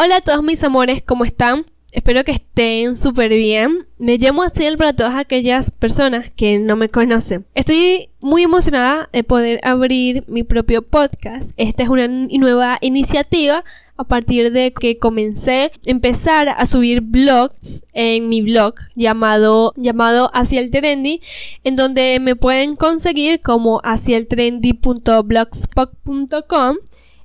Hola a todos mis amores, ¿cómo están? Espero que estén súper bien. Me llamo Asiel para todas aquellas personas que no me conocen. Estoy muy emocionada de poder abrir mi propio podcast. Esta es una nueva iniciativa a partir de que comencé a empezar a subir blogs en mi blog llamado llamado Hacia Trendy en donde me pueden conseguir como haciaeltrendy.blogspot.com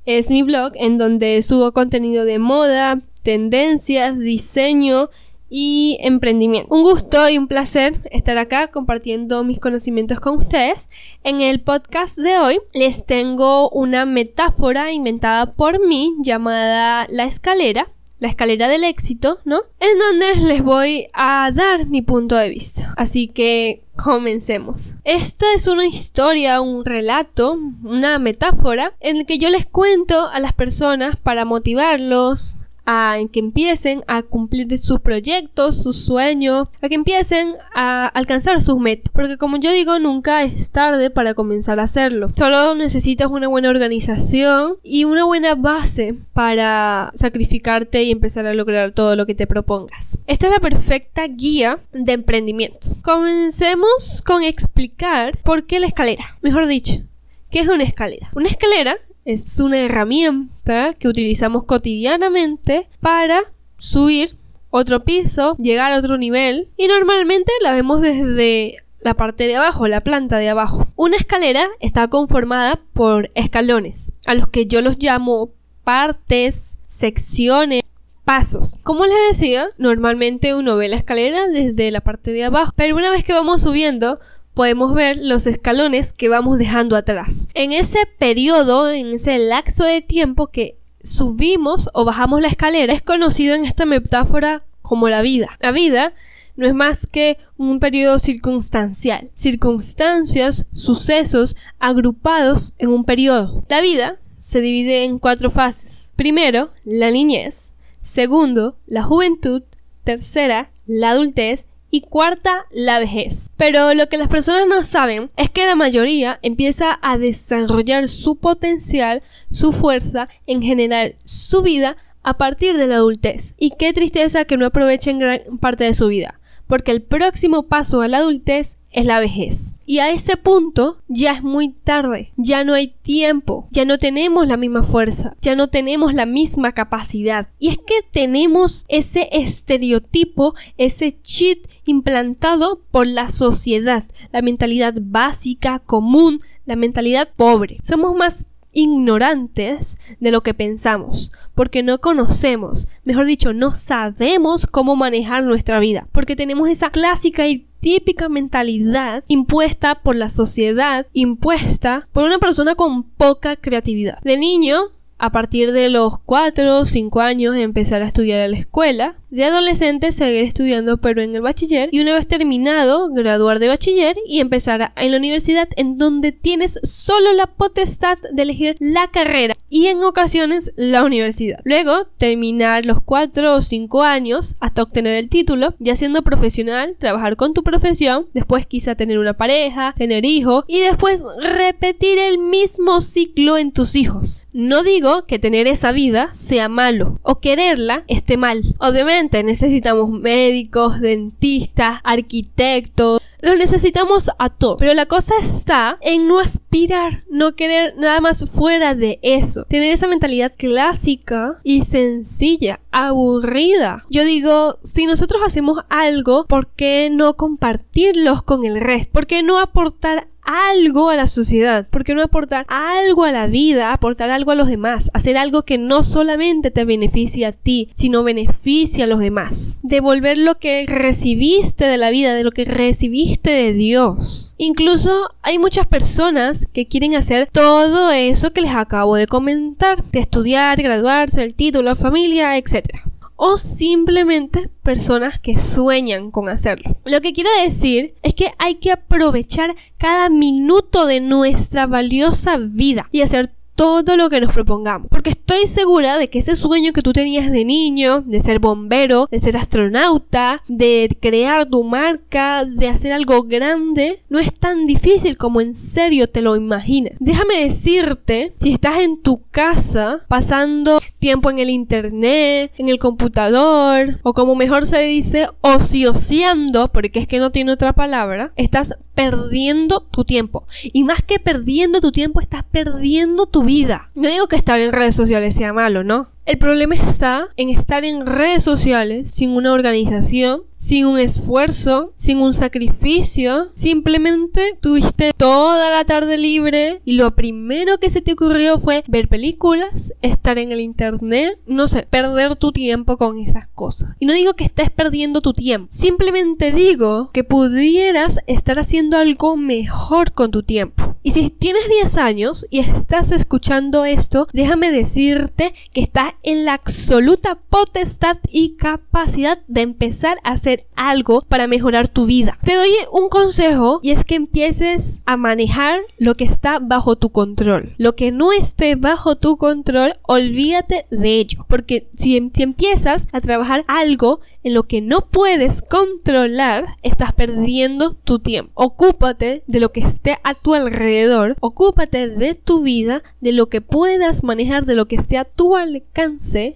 es mi blog en donde subo contenido de moda, tendencias, diseño y emprendimiento. Un gusto y un placer estar acá compartiendo mis conocimientos con ustedes. En el podcast de hoy les tengo una metáfora inventada por mí llamada la escalera la escalera del éxito, ¿no? En donde les voy a dar mi punto de vista. Así que comencemos. Esta es una historia, un relato, una metáfora en el que yo les cuento a las personas para motivarlos, a que empiecen a cumplir sus proyectos, sus sueños, a que empiecen a alcanzar sus metas. Porque como yo digo, nunca es tarde para comenzar a hacerlo. Solo necesitas una buena organización y una buena base para sacrificarte y empezar a lograr todo lo que te propongas. Esta es la perfecta guía de emprendimiento. Comencemos con explicar por qué la escalera. Mejor dicho, ¿qué es una escalera? Una escalera es una herramienta que utilizamos cotidianamente para subir otro piso, llegar a otro nivel y normalmente la vemos desde la parte de abajo, la planta de abajo. Una escalera está conformada por escalones, a los que yo los llamo partes, secciones, pasos. Como les decía, normalmente uno ve la escalera desde la parte de abajo, pero una vez que vamos subiendo, podemos ver los escalones que vamos dejando atrás. En ese periodo, en ese lapso de tiempo que subimos o bajamos la escalera, es conocido en esta metáfora como la vida. La vida no es más que un periodo circunstancial, circunstancias, sucesos agrupados en un periodo. La vida se divide en cuatro fases. Primero, la niñez. Segundo, la juventud. Tercera, la adultez y cuarta, la vejez. Pero lo que las personas no saben es que la mayoría empieza a desarrollar su potencial, su fuerza, en general su vida a partir de la adultez. Y qué tristeza que no aprovechen gran parte de su vida, porque el próximo paso a la adultez es la vejez. Y a ese punto ya es muy tarde, ya no hay tiempo, ya no tenemos la misma fuerza, ya no tenemos la misma capacidad. Y es que tenemos ese estereotipo, ese cheat implantado por la sociedad, la mentalidad básica, común, la mentalidad pobre. Somos más ignorantes de lo que pensamos, porque no conocemos, mejor dicho, no sabemos cómo manejar nuestra vida, porque tenemos esa clásica y típica mentalidad impuesta por la sociedad, impuesta por una persona con poca creatividad. De niño, a partir de los 4 o 5 años, empezar a estudiar a la escuela, de adolescente seguir estudiando pero en el bachiller y una vez terminado graduar de bachiller y empezar en la universidad en donde tienes solo la potestad de elegir la carrera y en ocasiones la universidad. Luego terminar los 4 o 5 años hasta obtener el título, ya siendo profesional, trabajar con tu profesión, después quizá tener una pareja, tener hijos y después repetir el mismo ciclo en tus hijos. No digo que tener esa vida sea malo o quererla esté mal. Obviamente necesitamos médicos, dentistas, arquitectos, los necesitamos a todos. Pero la cosa está en no aspirar, no querer nada más fuera de eso. Tener esa mentalidad clásica y sencilla, aburrida. Yo digo, si nosotros hacemos algo, ¿por qué no compartirlos con el resto? ¿Por qué no aportar algo a la sociedad, porque no aportar algo a la vida, aportar algo a los demás, hacer algo que no solamente te beneficia a ti, sino beneficia a los demás. Devolver lo que recibiste de la vida, de lo que recibiste de Dios. Incluso hay muchas personas que quieren hacer todo eso que les acabo de comentar, de estudiar, graduarse, el título, familia, etc o simplemente personas que sueñan con hacerlo. Lo que quiero decir es que hay que aprovechar cada minuto de nuestra valiosa vida y hacer todo lo que nos propongamos. Porque estoy segura de que ese sueño que tú tenías de niño, de ser bombero, de ser astronauta, de crear tu marca, de hacer algo grande, no es tan difícil como en serio te lo imaginas. Déjame decirte, si estás en tu casa pasando tiempo en el internet, en el computador, o como mejor se dice, ocioseando, porque es que no tiene otra palabra, estás perdiendo tu tiempo. Y más que perdiendo tu tiempo, estás perdiendo tu vida. No digo que estar en redes sociales sea malo, ¿no? El problema está en estar en redes sociales sin una organización, sin un esfuerzo, sin un sacrificio. Simplemente tuviste toda la tarde libre y lo primero que se te ocurrió fue ver películas, estar en el internet, no sé, perder tu tiempo con esas cosas. Y no digo que estés perdiendo tu tiempo, simplemente digo que pudieras estar haciendo algo mejor con tu tiempo. Y si tienes 10 años y estás escuchando esto, déjame decirte que estás en la absoluta potestad y capacidad de empezar a hacer algo para mejorar tu vida. Te doy un consejo y es que empieces a manejar lo que está bajo tu control. Lo que no esté bajo tu control, olvídate de ello. Porque si, si empiezas a trabajar algo en lo que no puedes controlar, estás perdiendo tu tiempo. Ocúpate de lo que esté a tu alrededor, ocúpate de tu vida, de lo que puedas manejar, de lo que esté a tu alcance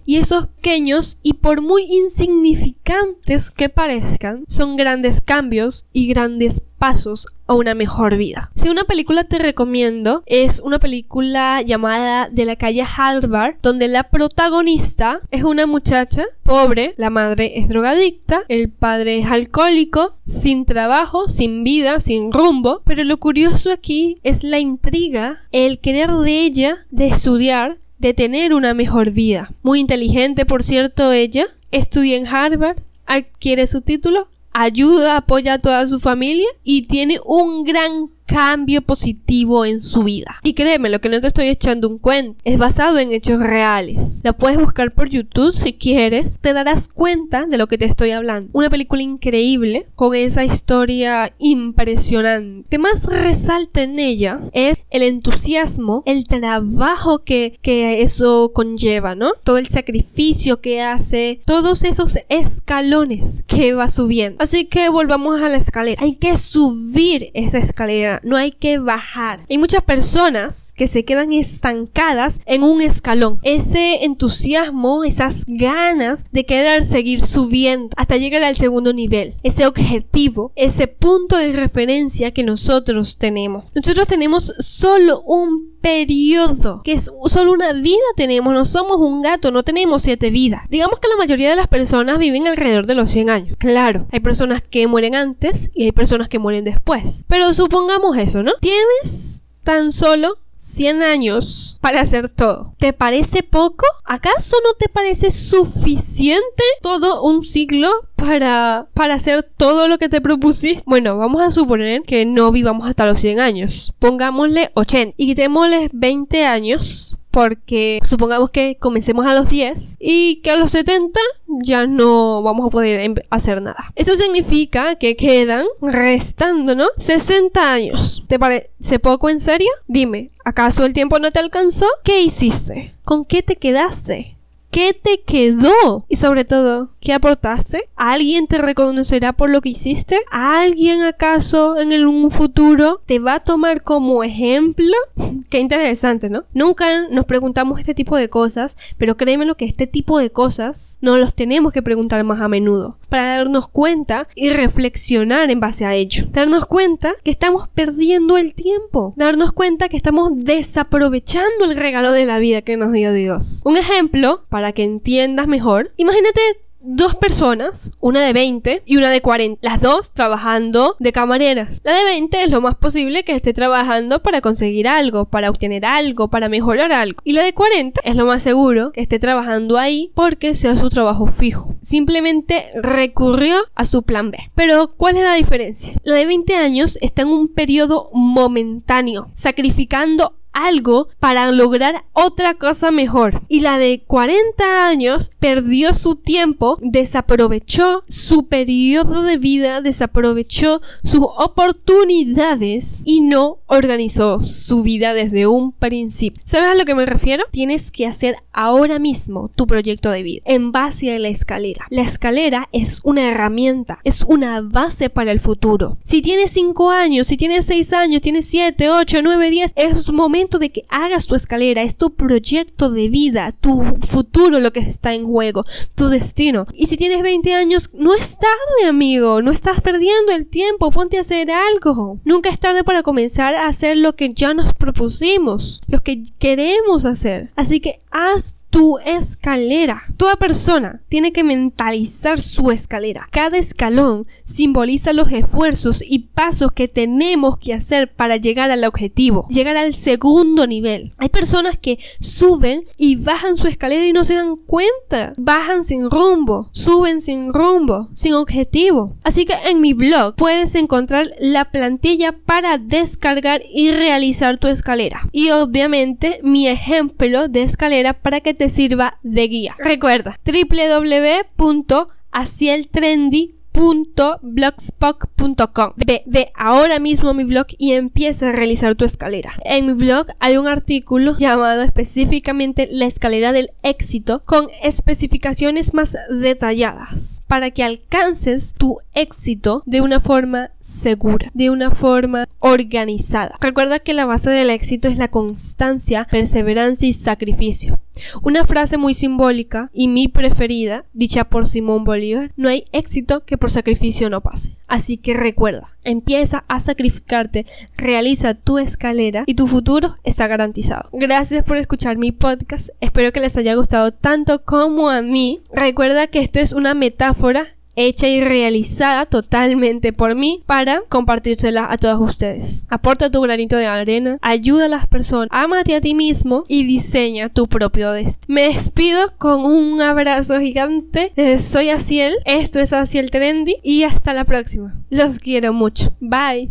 y esos pequeños y por muy insignificantes que parezcan, son grandes cambios y grandes pasos a una mejor vida. Si una película te recomiendo es una película llamada De la calle Harvard, donde la protagonista es una muchacha pobre, la madre es drogadicta, el padre es alcohólico, sin trabajo, sin vida, sin rumbo, pero lo curioso aquí es la intriga, el querer de ella de estudiar, de tener una mejor vida. Muy inteligente, por cierto, ella. Estudia en Harvard, adquiere su título, ayuda, apoya a toda su familia y tiene un gran cambio positivo en su vida. Y créeme, lo que no te estoy echando un cuento, es basado en hechos reales. La puedes buscar por YouTube si quieres, te darás cuenta de lo que te estoy hablando. Una película increíble con esa historia impresionante. que más resalta en ella es el entusiasmo, el trabajo que, que eso conlleva, ¿no? Todo el sacrificio que hace, todos esos escalones que va subiendo. Así que volvamos a la escalera. Hay que subir esa escalera no hay que bajar. Hay muchas personas que se quedan estancadas en un escalón. Ese entusiasmo, esas ganas de querer seguir subiendo hasta llegar al segundo nivel. Ese objetivo, ese punto de referencia que nosotros tenemos. Nosotros tenemos solo un periodo, que es solo una vida tenemos, no somos un gato, no tenemos siete vidas. Digamos que la mayoría de las personas viven alrededor de los 100 años. Claro, hay personas que mueren antes y hay personas que mueren después. Pero supongamos eso, ¿no? Tienes tan solo 100 años para hacer todo. ¿Te parece poco? ¿Acaso no te parece suficiente todo un siglo para, para hacer todo lo que te propusiste? Bueno, vamos a suponer que no vivamos hasta los 100 años. Pongámosle 80 y quitémosle 20 años porque supongamos que comencemos a los 10 y que a los 70 ya no vamos a poder em, hacer nada. Eso significa que quedan restando, ¿no? 60 años. ¿Te parece poco en serio? Dime, ¿acaso el tiempo no te alcanzó? ¿Qué hiciste? ¿Con qué te quedaste? ¿Qué te quedó? Y sobre todo, ¿qué aportaste? ¿Alguien te reconocerá por lo que hiciste? ¿Alguien acaso en un futuro te va a tomar como ejemplo? Qué interesante, ¿no? Nunca nos preguntamos este tipo de cosas, pero créeme lo que este tipo de cosas nos los tenemos que preguntar más a menudo para darnos cuenta y reflexionar en base a ello. Darnos cuenta que estamos perdiendo el tiempo. Darnos cuenta que estamos desaprovechando el regalo de la vida que nos dio Dios. Un ejemplo para que entiendas mejor. Imagínate dos personas, una de 20 y una de 40, las dos trabajando de camareras. La de 20 es lo más posible que esté trabajando para conseguir algo, para obtener algo, para mejorar algo. Y la de 40 es lo más seguro que esté trabajando ahí porque sea su trabajo fijo. Simplemente recurrió a su plan B. Pero, ¿cuál es la diferencia? La de 20 años está en un periodo momentáneo, sacrificando algo para lograr otra cosa mejor. Y la de 40 años perdió su tiempo, desaprovechó su periodo de vida, desaprovechó sus oportunidades y no organizó su vida desde un principio. ¿Sabes a lo que me refiero? Tienes que hacer ahora mismo tu proyecto de vida en base a la escalera. La escalera es una herramienta, es una base para el futuro. Si tienes 5 años, si tienes 6 años, tienes 7, 8, 9, 10, es momento de que hagas tu escalera, es tu proyecto de vida, tu futuro lo que está en juego, tu destino. Y si tienes 20 años, no es tarde, amigo, no estás perdiendo el tiempo, ponte a hacer algo. Nunca es tarde para comenzar a hacer lo que ya nos propusimos, lo que queremos hacer. Así que haz tu escalera. Toda persona tiene que mentalizar su escalera. Cada escalón simboliza los esfuerzos y pasos que tenemos que hacer para llegar al objetivo, llegar al segundo nivel. Hay personas que suben y bajan su escalera y no se dan cuenta. Bajan sin rumbo, suben sin rumbo, sin objetivo. Así que en mi blog puedes encontrar la plantilla para descargar y realizar tu escalera. Y obviamente mi ejemplo de escalera para que te sirva de guía. Recuerda www.hacieltrendy.blogspot.com Ve, ve ahora mismo mi blog y empieza a realizar tu escalera. En mi blog hay un artículo llamado específicamente La escalera del éxito con especificaciones más detalladas para que alcances tu éxito de una forma segura, de una forma organizada. Recuerda que la base del éxito es la constancia, perseverancia y sacrificio. Una frase muy simbólica y mi preferida, dicha por Simón Bolívar, no hay éxito que por sacrificio no pase. Así que recuerda, empieza a sacrificarte, realiza tu escalera y tu futuro está garantizado. Gracias por escuchar mi podcast, espero que les haya gustado tanto como a mí. Recuerda que esto es una metáfora hecha y realizada totalmente por mí para compartírsela a todos ustedes. Aporta tu granito de arena, ayuda a las personas, ámate a ti mismo y diseña tu propio destino. Me despido con un abrazo gigante. Soy Asiel, esto es Asiel Trendy y hasta la próxima. Los quiero mucho. Bye.